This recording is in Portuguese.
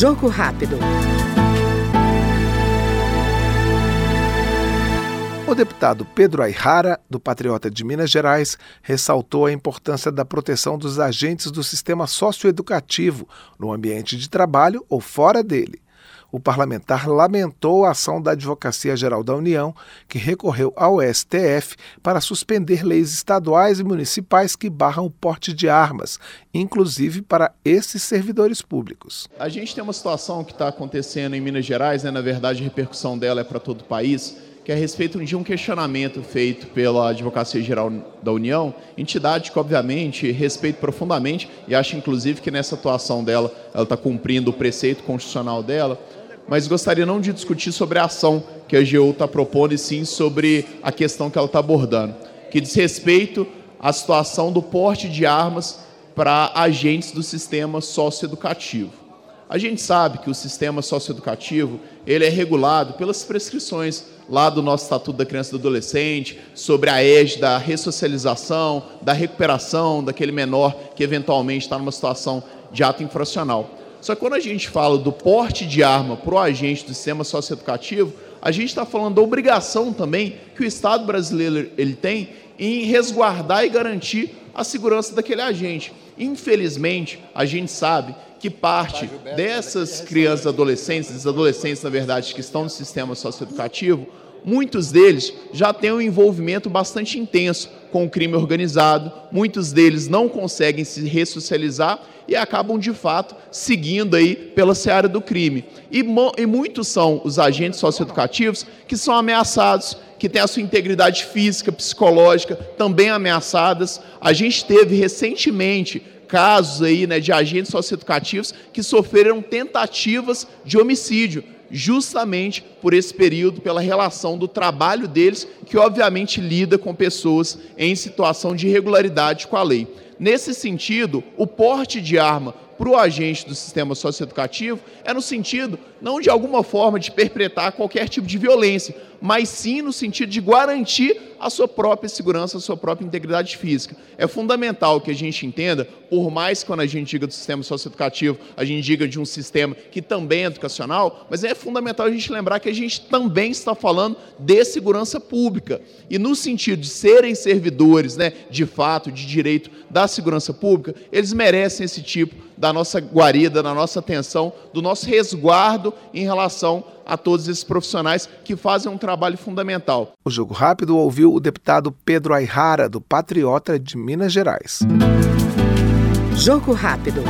Jogo rápido. O deputado Pedro Ayrara, do Patriota de Minas Gerais, ressaltou a importância da proteção dos agentes do sistema socioeducativo no ambiente de trabalho ou fora dele. O parlamentar lamentou a ação da Advocacia Geral da União, que recorreu ao STF para suspender leis estaduais e municipais que barram o porte de armas, inclusive para esses servidores públicos. A gente tem uma situação que está acontecendo em Minas Gerais, né? na verdade a repercussão dela é para todo o país que é a respeito de um questionamento feito pela Advocacia Geral da União, entidade que, obviamente, respeito profundamente e acho, inclusive, que nessa atuação dela, ela está cumprindo o preceito constitucional dela, mas gostaria não de discutir sobre a ação que a AGU está propondo, e sim sobre a questão que ela está abordando, que diz respeito à situação do porte de armas para agentes do sistema socioeducativo. A gente sabe que o sistema socioeducativo ele é regulado pelas prescrições lá do nosso Estatuto da Criança e do Adolescente, sobre a égide da ressocialização, da recuperação daquele menor que eventualmente está numa situação de ato infracional. Só que quando a gente fala do porte de arma para o agente do sistema socioeducativo, a gente está falando da obrigação também que o Estado brasileiro ele tem em resguardar e garantir a segurança daquele agente. Infelizmente, a gente sabe que parte dessas crianças e adolescentes, desses adolescentes, na verdade, que estão no sistema socioeducativo, muitos deles já têm um envolvimento bastante intenso com o crime organizado, muitos deles não conseguem se ressocializar e acabam, de fato, seguindo aí pela seara do crime. E, e muitos são os agentes socioeducativos que são ameaçados, que têm a sua integridade física, psicológica também ameaçadas. A gente teve recentemente casos aí, né, de agentes socioeducativos que sofreram tentativas de homicídio, justamente por esse período, pela relação do trabalho deles, que obviamente lida com pessoas em situação de irregularidade com a lei. Nesse sentido, o porte de arma para o agente do sistema socioeducativo é no sentido, não de alguma forma de perpetrar qualquer tipo de violência, mas sim no sentido de garantir a sua própria segurança, a sua própria integridade física. É fundamental que a gente entenda, por mais que quando a gente diga do sistema socioeducativo, a gente diga de um sistema que também é educacional, mas é fundamental a gente lembrar que a gente também está falando de segurança pública. E no sentido de serem servidores, né, de fato, de direito da segurança pública, eles merecem esse tipo da nossa guarida, da nossa atenção, do nosso resguardo em relação a todos esses profissionais que fazem um trabalho fundamental. O Jogo Rápido ouviu o deputado Pedro Ayrara, do Patriota de Minas Gerais. Jogo Rápido.